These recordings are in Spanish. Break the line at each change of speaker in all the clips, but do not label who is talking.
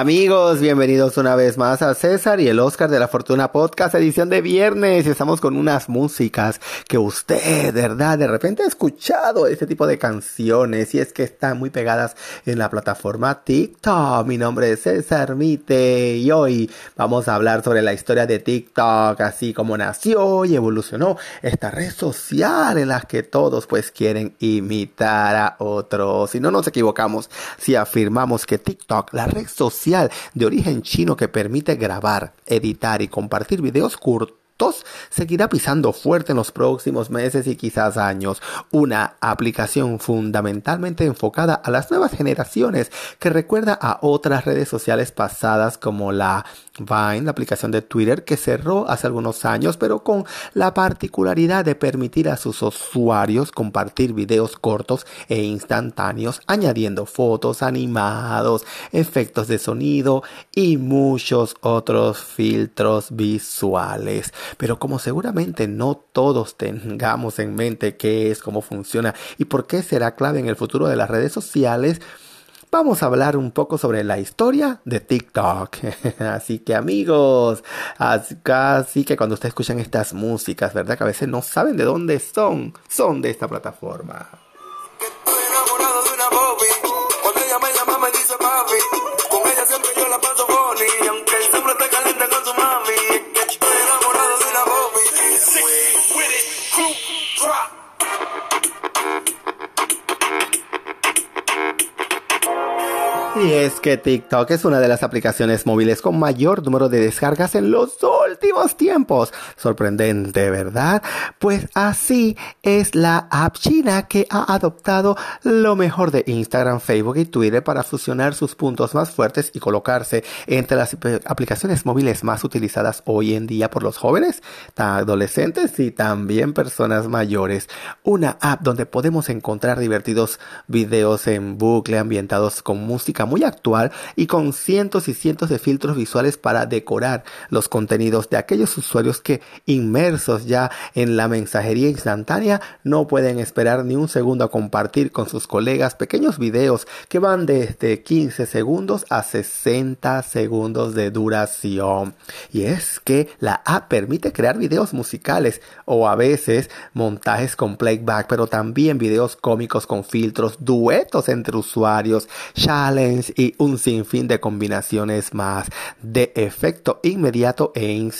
Amigos, bienvenidos una vez más a César y el Oscar de la Fortuna Podcast, edición de viernes. Y estamos con unas músicas que usted, ¿verdad? De repente ha escuchado este tipo de canciones y es que están muy pegadas en la plataforma TikTok. Mi nombre es César Mite y hoy vamos a hablar sobre la historia de TikTok, así como nació y evolucionó esta red social en la que todos pues quieren imitar a otros. Si no nos equivocamos, si afirmamos que TikTok, la red social de origen chino que permite grabar, editar y compartir videos cortos seguirá pisando fuerte en los próximos meses y quizás años. Una aplicación fundamentalmente enfocada a las nuevas generaciones que recuerda a otras redes sociales pasadas como la Vine, la aplicación de Twitter que cerró hace algunos años, pero con la particularidad de permitir a sus usuarios compartir videos cortos e instantáneos, añadiendo fotos, animados, efectos de sonido y muchos otros filtros visuales. Pero como seguramente no todos tengamos en mente qué es, cómo funciona y por qué será clave en el futuro de las redes sociales, vamos a hablar un poco sobre la historia de TikTok. así que amigos, así que cuando ustedes escuchan estas músicas, ¿verdad? Que a veces no saben de dónde son, son de esta plataforma. Que TikTok es una de las aplicaciones móviles con mayor número de descargas en los tiempos. Sorprendente, ¿verdad? Pues así es la app china que ha adoptado lo mejor de Instagram, Facebook y Twitter para fusionar sus puntos más fuertes y colocarse entre las aplicaciones móviles más utilizadas hoy en día por los jóvenes, adolescentes y también personas mayores. Una app donde podemos encontrar divertidos videos en bucle ambientados con música muy actual y con cientos y cientos de filtros visuales para decorar los contenidos de aquellos usuarios que inmersos ya en la mensajería instantánea no pueden esperar ni un segundo a compartir con sus colegas pequeños videos que van desde 15 segundos a 60 segundos de duración. Y es que la app permite crear videos musicales o a veces montajes con playback, pero también videos cómicos con filtros, duetos entre usuarios, challenge y un sinfín de combinaciones más de efecto inmediato e instantáneo.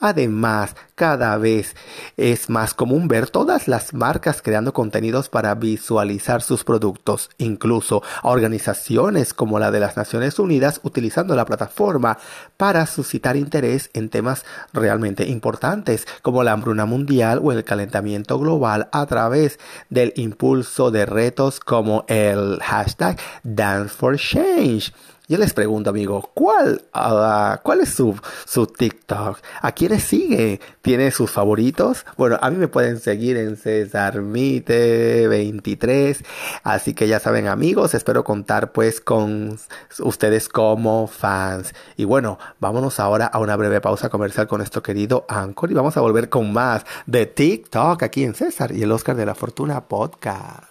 Además, cada vez es más común ver todas las marcas creando contenidos para visualizar sus productos, incluso organizaciones como la de las Naciones Unidas utilizando la plataforma para suscitar interés en temas realmente importantes como la hambruna mundial o el calentamiento global a través del impulso de retos como el hashtag Dance for Change. Yo les pregunto, amigo, ¿cuál, uh, ¿cuál es su, su TikTok? ¿A quiénes sigue? ¿Tiene sus favoritos? Bueno, a mí me pueden seguir en CesarMite23. Así que ya saben, amigos, espero contar pues con ustedes como fans. Y bueno, vámonos ahora a una breve pausa comercial con nuestro querido Anchor y vamos a volver con más de TikTok aquí en César y el Oscar de la Fortuna Podcast.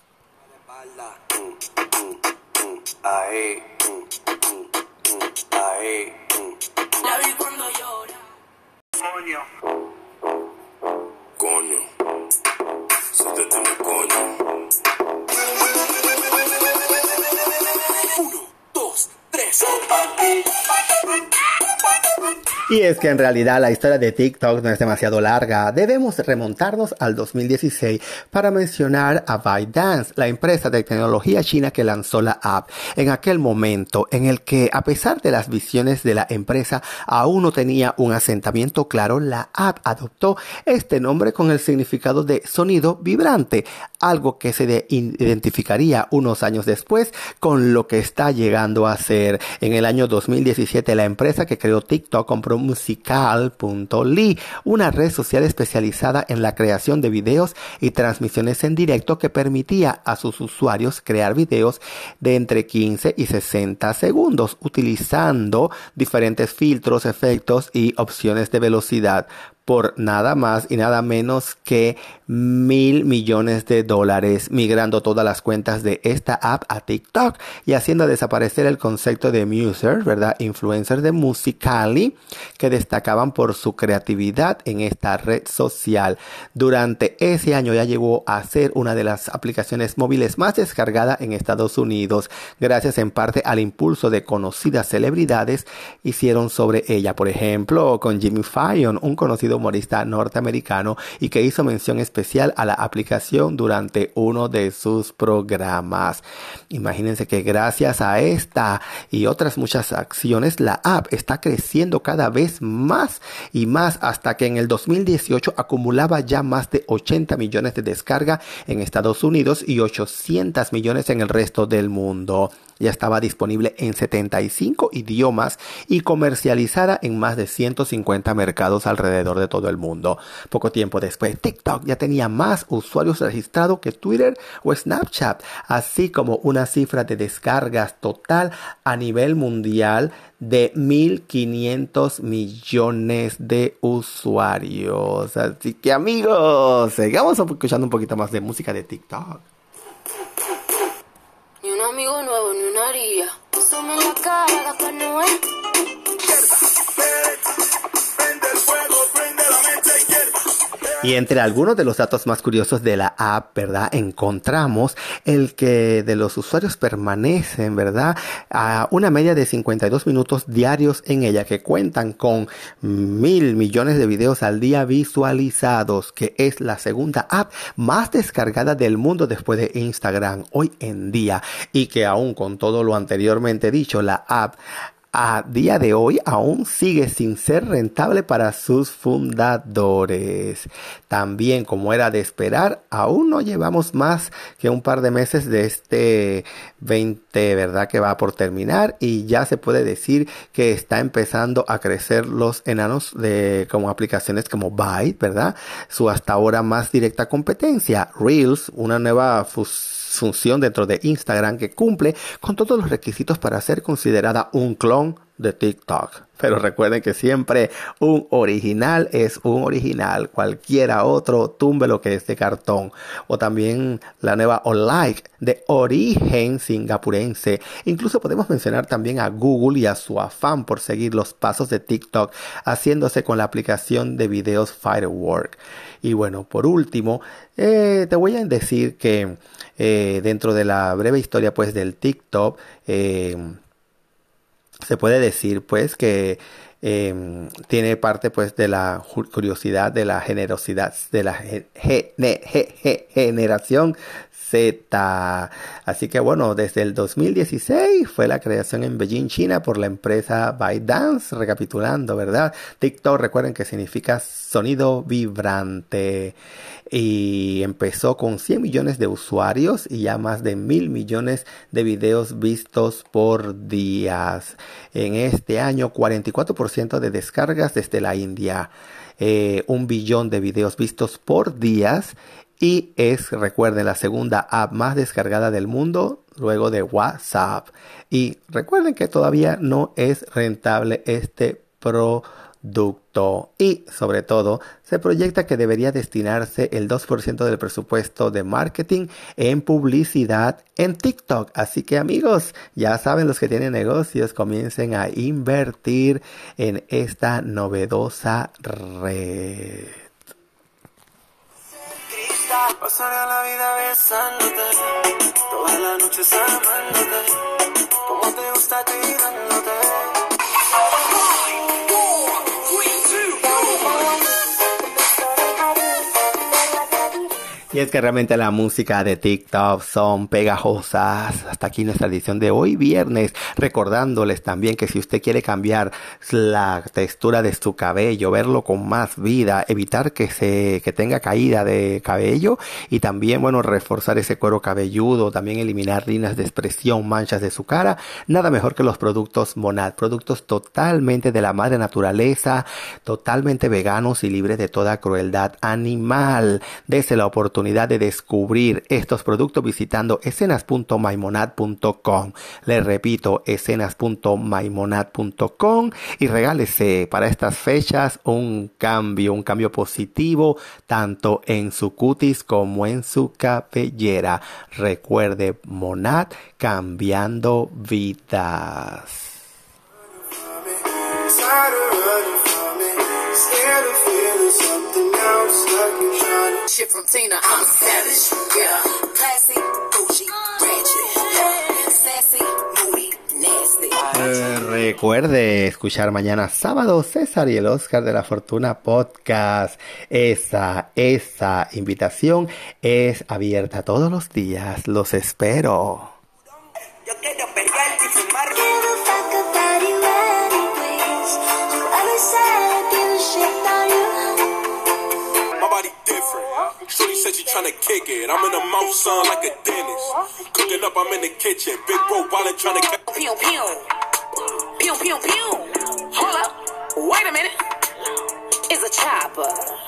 Y es que en realidad la historia de TikTok no es demasiado larga. Debemos remontarnos al 2016 para mencionar a ByteDance, la empresa de tecnología china que lanzó la app. En aquel momento en el que, a pesar de las visiones de la empresa, aún no tenía un asentamiento claro, la app adoptó este nombre con el significado de sonido vibrante, algo que se identificaría unos años después con lo que está llegando a ser. En el año 2017 la empresa que creó TikTok compró musical.ly, una red social especializada en la creación de videos y transmisiones en directo que permitía a sus usuarios crear videos de entre 15 y 60 segundos utilizando diferentes filtros, efectos y opciones de velocidad por nada más y nada menos que mil millones de dólares, migrando todas las cuentas de esta app a TikTok y haciendo desaparecer el concepto de muser, ¿verdad? Influencers de Musicali que destacaban por su creatividad en esta red social. Durante ese año ya llegó a ser una de las aplicaciones móviles más descargadas en Estados Unidos, gracias en parte al impulso de conocidas celebridades hicieron sobre ella. Por ejemplo, con Jimmy Fallon, un conocido humorista norteamericano y que hizo mención especial a la aplicación durante uno de sus programas. Imagínense que gracias a esta y otras muchas acciones, la app está creciendo cada vez más y más hasta que en el 2018 acumulaba ya más de 80 millones de descargas en Estados Unidos y 800 millones en el resto del mundo. Ya estaba disponible en 75 idiomas y comercializada en más de 150 mercados alrededor de todo el mundo. Poco tiempo después, TikTok ya tenía más usuarios registrados que Twitter o Snapchat, así como una cifra de descargas total a nivel mundial de 1.500 millones de usuarios. Así que amigos, sigamos escuchando un poquito más de música de TikTok.
La cara, no es.
Y entre algunos de los datos más curiosos de la app, ¿verdad? Encontramos el que de los usuarios permanecen, ¿verdad? A una media de 52 minutos diarios en ella, que cuentan con mil millones de videos al día visualizados, que es la segunda app más descargada del mundo después de Instagram hoy en día. Y que aún con todo lo anteriormente dicho, la app a día de hoy aún sigue sin ser rentable para sus fundadores. También, como era de esperar, aún no llevamos más que un par de meses de este 20, ¿verdad? Que va por terminar y ya se puede decir que está empezando a crecer los enanos de como aplicaciones como Byte, ¿verdad? Su hasta ahora más directa competencia, Reels, una nueva fusión función dentro de Instagram que cumple con todos los requisitos para ser considerada un clon de TikTok. Pero recuerden que siempre un original es un original. Cualquiera otro tumbe lo que es de cartón. O también la nueva Olike de origen singapurense. Incluso podemos mencionar también a Google y a su afán por seguir los pasos de TikTok haciéndose con la aplicación de videos Firework. Y bueno, por último, eh, te voy a decir que eh, dentro de la breve historia pues del TikTok, eh, se puede decir pues que em, tiene parte pues de la curiosidad, de la generosidad, de la generación Z. Así que bueno, desde el 2016 fue la creación en Beijing, China por la empresa ByteDance, recapitulando, ¿verdad? TikTok, recuerden que significa sonido vibrante y empezó con 100 millones de usuarios y ya más de mil millones de videos vistos por días. En este año 44% de descargas desde la India, eh, un billón de videos vistos por días y es, recuerden, la segunda app más descargada del mundo luego de WhatsApp. Y recuerden que todavía no es rentable este producto y sobre todo se proyecta que debería destinarse el 2% del presupuesto de marketing en publicidad en TikTok. Así que amigos, ya saben los que tienen negocios, comiencen a invertir en esta novedosa red. Pasaré la vida besándote, la. Y es que realmente la música de TikTok son pegajosas. Hasta aquí nuestra edición de hoy viernes. Recordándoles también que si usted quiere cambiar la textura de su cabello, verlo con más vida, evitar que se, que tenga caída de cabello y también, bueno, reforzar ese cuero cabelludo, también eliminar líneas de expresión, manchas de su cara, nada mejor que los productos Monad, productos totalmente de la madre naturaleza, totalmente veganos y libres de toda crueldad animal. Dese la oportunidad oportunidad de descubrir estos productos visitando escenas.maimonad.com. Les repito, escenas.maimonad.com y regálese para estas fechas un cambio, un cambio positivo tanto en su cutis como en su cabellera. Recuerde, Monad cambiando vidas. Eh, recuerde escuchar mañana sábado César y el Oscar de la Fortuna podcast. Esa, esa invitación es abierta todos los días. Los espero. Yo quiero she tryna kick it. I'm in the mouth, son, like a dentist. Cooking up, I'm in the kitchen. Big bro wallet tryna get. Pew, pew. Pew, pew, pew. Hold up. Wait a minute. It's a chopper.